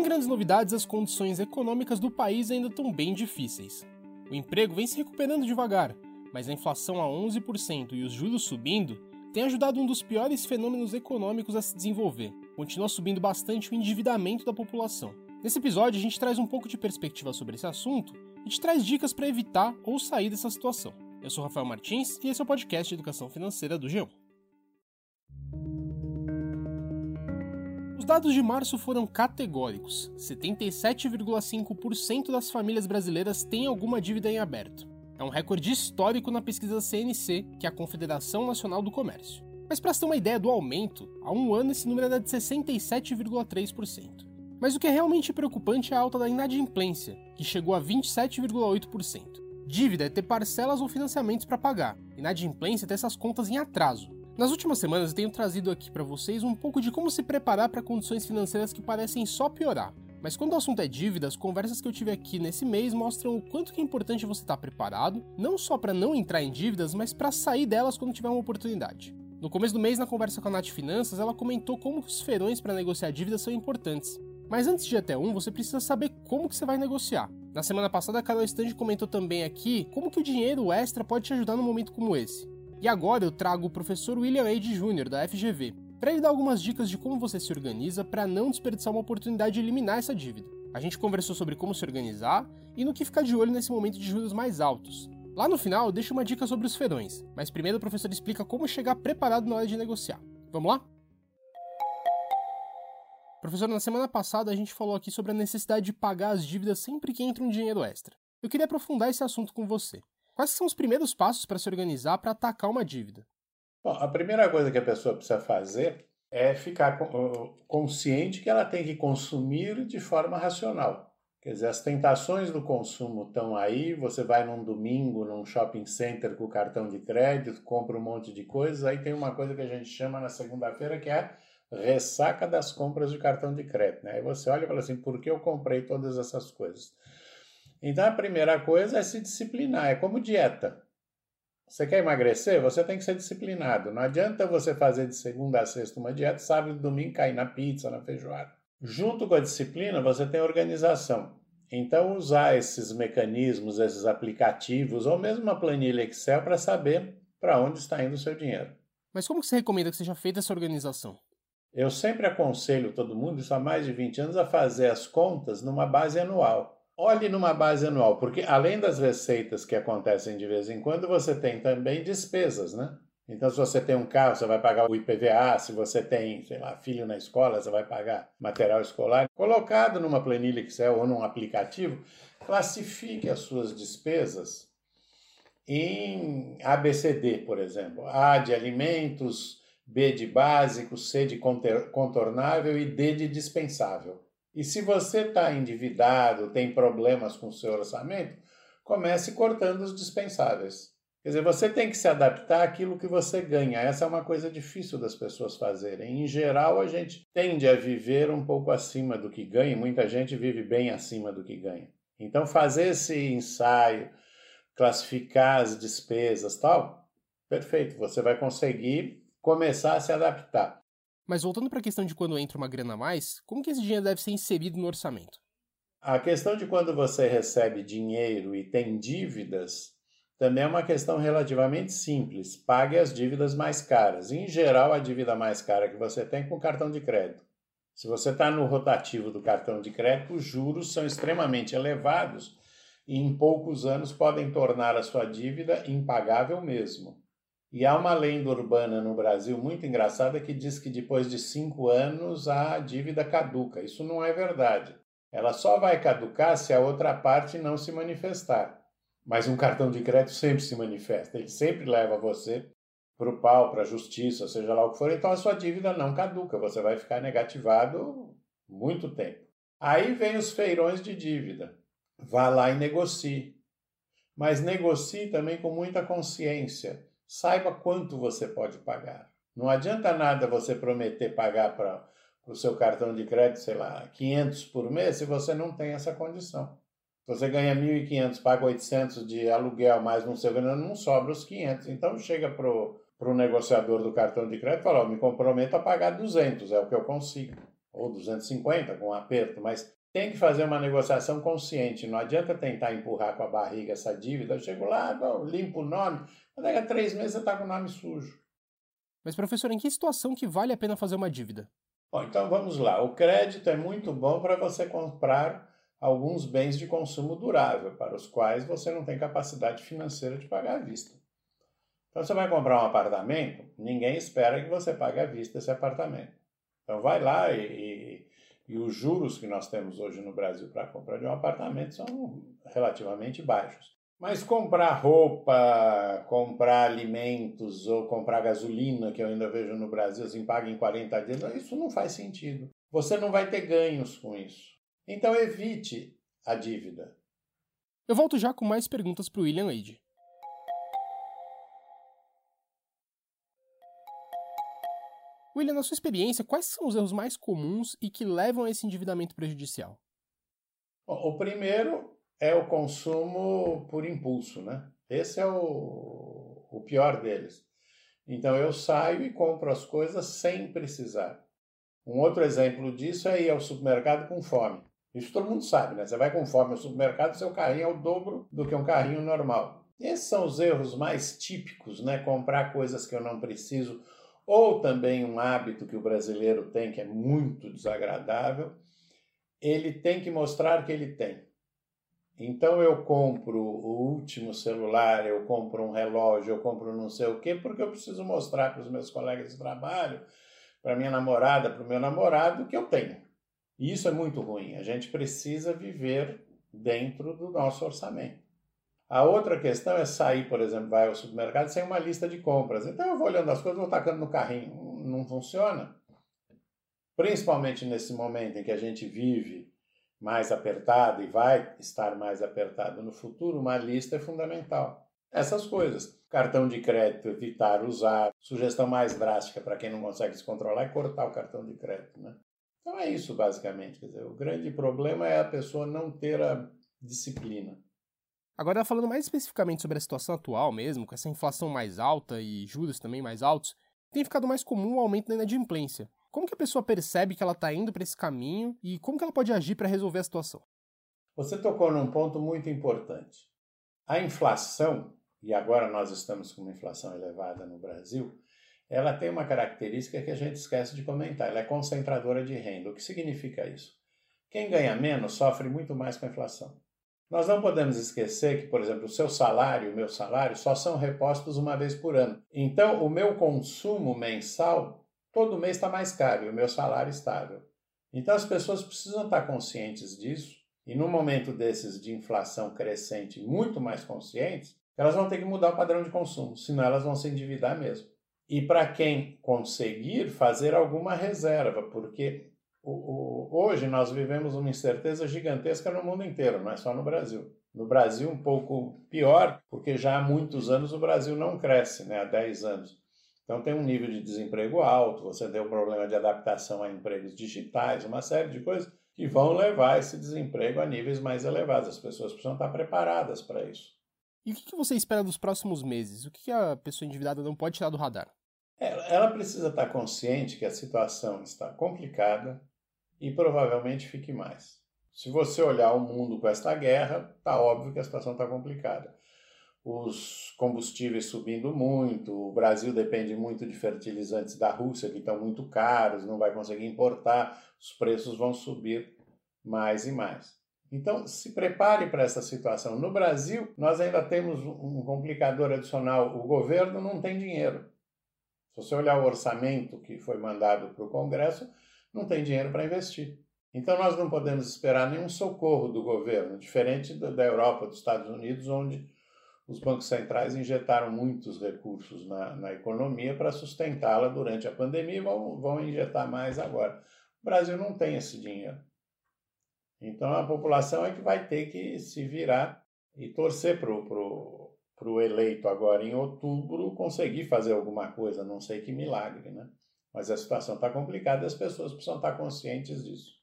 Sem grandes novidades, as condições econômicas do país ainda estão bem difíceis. O emprego vem se recuperando devagar, mas a inflação a 11% e os juros subindo têm ajudado um dos piores fenômenos econômicos a se desenvolver. Continua subindo bastante o endividamento da população. Nesse episódio, a gente traz um pouco de perspectiva sobre esse assunto e te traz dicas para evitar ou sair dessa situação. Eu sou Rafael Martins e esse é o podcast de educação financeira do G1. Dados de março foram categóricos. 77,5% das famílias brasileiras têm alguma dívida em aberto. É um recorde histórico na pesquisa CNC, que é a Confederação Nacional do Comércio. Mas para ter uma ideia do aumento, há um ano esse número era de 67,3%. Mas o que é realmente preocupante é a alta da inadimplência, que chegou a 27,8%. Dívida é ter parcelas ou financiamentos para pagar, inadimplência é ter essas contas em atraso. Nas últimas semanas eu tenho trazido aqui para vocês um pouco de como se preparar para condições financeiras que parecem só piorar. Mas quando o assunto é dívida, as conversas que eu tive aqui nesse mês mostram o quanto é importante você estar preparado, não só para não entrar em dívidas, mas para sair delas quando tiver uma oportunidade. No começo do mês, na conversa com a Nath Finanças, ela comentou como os feirões para negociar dívidas são importantes. Mas antes de ir até um, você precisa saber como que você vai negociar. Na semana passada, a Carol Stange comentou também aqui como que o dinheiro extra pode te ajudar num momento como esse. E agora eu trago o professor William Ade Jr., da FGV, para ele dar algumas dicas de como você se organiza para não desperdiçar uma oportunidade de eliminar essa dívida. A gente conversou sobre como se organizar e no que ficar de olho nesse momento de juros mais altos. Lá no final, eu deixo uma dica sobre os ferões, mas primeiro o professor explica como chegar preparado na hora de negociar. Vamos lá? Professor, na semana passada a gente falou aqui sobre a necessidade de pagar as dívidas sempre que entra um dinheiro extra. Eu queria aprofundar esse assunto com você. Quais são os primeiros passos para se organizar para atacar uma dívida? Bom, a primeira coisa que a pessoa precisa fazer é ficar consciente que ela tem que consumir de forma racional. Quer dizer, as tentações do consumo estão aí, você vai num domingo num shopping center com cartão de crédito, compra um monte de coisas, aí tem uma coisa que a gente chama na segunda-feira que é ressaca das compras de cartão de crédito. Né? Aí você olha e fala assim, por que eu comprei todas essas coisas? Então a primeira coisa é se disciplinar, é como dieta. Você quer emagrecer? Você tem que ser disciplinado. Não adianta você fazer de segunda a sexta uma dieta, sábado e domingo cair na pizza, na feijoada. Junto com a disciplina, você tem organização. Então, usar esses mecanismos, esses aplicativos, ou mesmo uma planilha Excel para saber para onde está indo o seu dinheiro. Mas como você recomenda que seja feita essa organização? Eu sempre aconselho todo mundo, isso há mais de 20 anos, a fazer as contas numa base anual. Olhe numa base anual, porque além das receitas que acontecem de vez em quando, você tem também despesas, né? Então, se você tem um carro, você vai pagar o IPVA. Se você tem, sei lá, filho na escola, você vai pagar material escolar. Colocado numa planilha Excel ou num aplicativo, classifique as suas despesas em ABCD, por exemplo. A de alimentos, B de básico, C de contornável e D de dispensável. E se você está endividado, tem problemas com o seu orçamento, comece cortando os dispensáveis. Quer dizer, você tem que se adaptar àquilo que você ganha. Essa é uma coisa difícil das pessoas fazerem. Em geral, a gente tende a viver um pouco acima do que ganha, muita gente vive bem acima do que ganha. Então, fazer esse ensaio, classificar as despesas, tal, perfeito, você vai conseguir começar a se adaptar. Mas voltando para a questão de quando entra uma grana a mais, como que esse dinheiro deve ser inserido no orçamento? A questão de quando você recebe dinheiro e tem dívidas também é uma questão relativamente simples. Pague as dívidas mais caras. Em geral, a dívida mais cara que você tem é com cartão de crédito. Se você está no rotativo do cartão de crédito, os juros são extremamente elevados e em poucos anos podem tornar a sua dívida impagável mesmo. E há uma lenda urbana no Brasil muito engraçada que diz que depois de cinco anos a dívida caduca. Isso não é verdade. Ela só vai caducar se a outra parte não se manifestar. Mas um cartão de crédito sempre se manifesta, ele sempre leva você para o pau, para a justiça, seja lá o que for. Então a sua dívida não caduca, você vai ficar negativado muito tempo. Aí vem os feirões de dívida. Vá lá e negocie. Mas negocie também com muita consciência saiba quanto você pode pagar. Não adianta nada você prometer pagar para o seu cartão de crédito, sei lá, 500 por mês, se você não tem essa condição. Você ganha 1.500, paga 800 de aluguel, mais não sei, não sobra os 500. Então chega para o negociador do cartão de crédito e fala, oh, me comprometo a pagar 200, é o que eu consigo. ou 250 com um aperto, mas tem que fazer uma negociação consciente. Não adianta tentar empurrar com a barriga essa dívida. Eu chego lá, limpo o nome, daqui a três meses você está com o nome sujo. Mas, professor, em que situação que vale a pena fazer uma dívida? Bom, então vamos lá. O crédito é muito bom para você comprar alguns bens de consumo durável, para os quais você não tem capacidade financeira de pagar à vista. Então, você vai comprar um apartamento, ninguém espera que você pague à vista esse apartamento. Então, vai lá e, e, e os juros que nós temos hoje no Brasil para comprar de um apartamento são relativamente baixos. Mas comprar roupa, comprar alimentos ou comprar gasolina, que eu ainda vejo no Brasil, assim, paga em 40 dias, isso não faz sentido. Você não vai ter ganhos com isso. Então evite a dívida. Eu volto já com mais perguntas para o William Wade. William, na sua experiência, quais são os erros mais comuns e que levam a esse endividamento prejudicial? O primeiro é o consumo por impulso, né? Esse é o, o pior deles. Então eu saio e compro as coisas sem precisar. Um outro exemplo disso é ir ao supermercado com fome. Isso todo mundo sabe, né? Você vai com fome ao supermercado, seu carrinho é o dobro do que um carrinho normal. Esses são os erros mais típicos, né? Comprar coisas que eu não preciso ou também um hábito que o brasileiro tem que é muito desagradável, ele tem que mostrar que ele tem. Então eu compro o último celular, eu compro um relógio, eu compro não sei o quê, porque eu preciso mostrar para os meus colegas de trabalho, para minha namorada, para o meu namorado que eu tenho. E isso é muito ruim. A gente precisa viver dentro do nosso orçamento. A outra questão é sair, por exemplo, vai ao supermercado sem uma lista de compras. Então eu vou olhando as coisas, vou tacando no carrinho. Não funciona. Principalmente nesse momento em que a gente vive mais apertado e vai estar mais apertado no futuro, uma lista é fundamental. Essas coisas. Cartão de crédito, evitar usar. Sugestão mais drástica para quem não consegue se controlar é cortar o cartão de crédito. Né? Então é isso, basicamente. Quer dizer, o grande problema é a pessoa não ter a disciplina. Agora, falando mais especificamente sobre a situação atual mesmo, com essa inflação mais alta e juros também mais altos, tem ficado mais comum o aumento da inadimplência. Como que a pessoa percebe que ela está indo para esse caminho e como que ela pode agir para resolver a situação? Você tocou num ponto muito importante. A inflação, e agora nós estamos com uma inflação elevada no Brasil, ela tem uma característica que a gente esquece de comentar. Ela é concentradora de renda. O que significa isso? Quem ganha menos sofre muito mais com a inflação. Nós não podemos esquecer que, por exemplo, o seu salário e o meu salário só são repostos uma vez por ano. Então, o meu consumo mensal todo mês está mais caro e o meu salário estável. Então, as pessoas precisam estar conscientes disso e, no momento desses de inflação crescente, muito mais conscientes, elas vão ter que mudar o padrão de consumo, senão elas vão se endividar mesmo. E para quem conseguir fazer alguma reserva, porque hoje nós vivemos uma incerteza gigantesca no mundo inteiro, não é só no Brasil. No Brasil, um pouco pior, porque já há muitos anos o Brasil não cresce, né, há 10 anos. Então, tem um nível de desemprego alto, você tem um problema de adaptação a empregos digitais, uma série de coisas que vão levar esse desemprego a níveis mais elevados. As pessoas precisam estar preparadas para isso. E o que você espera dos próximos meses? O que a pessoa endividada não pode tirar do radar? Ela precisa estar consciente que a situação está complicada, e provavelmente fique mais. Se você olhar o mundo com esta guerra, está óbvio que a situação está complicada. Os combustíveis subindo muito, o Brasil depende muito de fertilizantes da Rússia, que estão muito caros, não vai conseguir importar, os preços vão subir mais e mais. Então, se prepare para essa situação. No Brasil, nós ainda temos um complicador adicional: o governo não tem dinheiro. Se você olhar o orçamento que foi mandado para o Congresso, não tem dinheiro para investir. Então nós não podemos esperar nenhum socorro do governo, diferente da Europa, dos Estados Unidos, onde os bancos centrais injetaram muitos recursos na, na economia para sustentá-la durante a pandemia e vão, vão injetar mais agora. O Brasil não tem esse dinheiro. Então a população é que vai ter que se virar e torcer para o eleito agora em outubro conseguir fazer alguma coisa, não sei que milagre, né? Mas a situação está complicada e as pessoas precisam estar conscientes disso.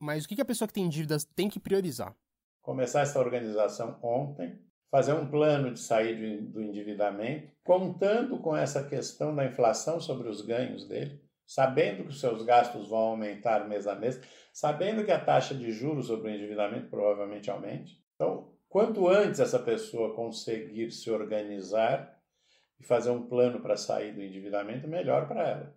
Mas o que a pessoa que tem dívidas tem que priorizar? Começar essa organização ontem, fazer um plano de sair do endividamento, contando com essa questão da inflação sobre os ganhos dele. sabendo que os seus gastos vão aumentar mês a mês, sabendo que a taxa de juros sobre o endividamento provavelmente aumente. Então, quanto antes essa pessoa conseguir se organizar e fazer um plano para sair do endividamento, melhor para ela.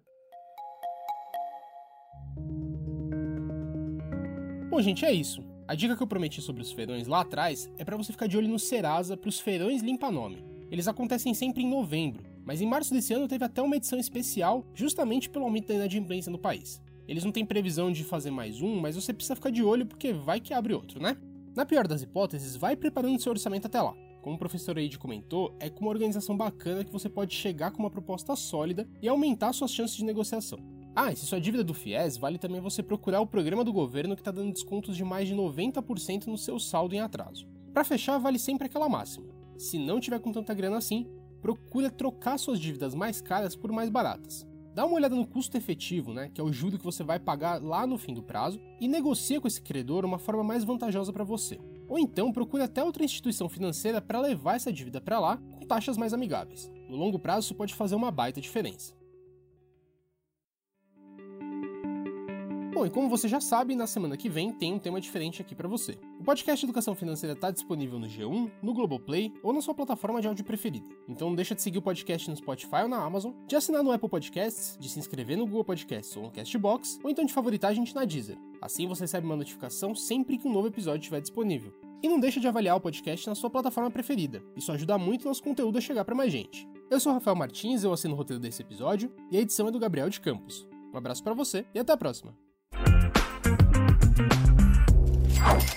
Bom, gente, é isso. A dica que eu prometi sobre os feirões lá atrás é para você ficar de olho no Serasa para os feirões limpa nome. Eles acontecem sempre em novembro, mas em março desse ano teve até uma edição especial justamente pelo aumento da inadimplência no país. Eles não têm previsão de fazer mais um, mas você precisa ficar de olho porque vai que abre outro, né? Na pior das hipóteses, vai preparando seu orçamento até lá. Como o professor Eide comentou, é com uma organização bacana que você pode chegar com uma proposta sólida e aumentar suas chances de negociação. Ah, e se sua dívida é do FIES, vale também você procurar o programa do governo que está dando descontos de mais de 90% no seu saldo em atraso. Para fechar, vale sempre aquela máxima. Se não tiver com tanta grana assim, procura trocar suas dívidas mais caras por mais baratas. Dá uma olhada no custo efetivo, né, que é o juro que você vai pagar lá no fim do prazo, e negocia com esse credor uma forma mais vantajosa para você. Ou então procure até outra instituição financeira para levar essa dívida para lá com taxas mais amigáveis. No longo prazo, isso pode fazer uma baita diferença. Bom, e como você já sabe, na semana que vem tem um tema diferente aqui para você. O podcast Educação Financeira está disponível no G1, no Globoplay ou na sua plataforma de áudio preferida. Então não deixa de seguir o podcast no Spotify ou na Amazon, de assinar no Apple Podcasts, de se inscrever no Google Podcasts ou no Castbox, ou então de favoritar a gente na Deezer. Assim você recebe uma notificação sempre que um novo episódio estiver disponível. E não deixa de avaliar o podcast na sua plataforma preferida. Isso ajuda muito nosso conteúdo a chegar para mais gente. Eu sou Rafael Martins, eu assino o roteiro desse episódio e a edição é do Gabriel de Campos. Um abraço para você e até a próxima. Oh.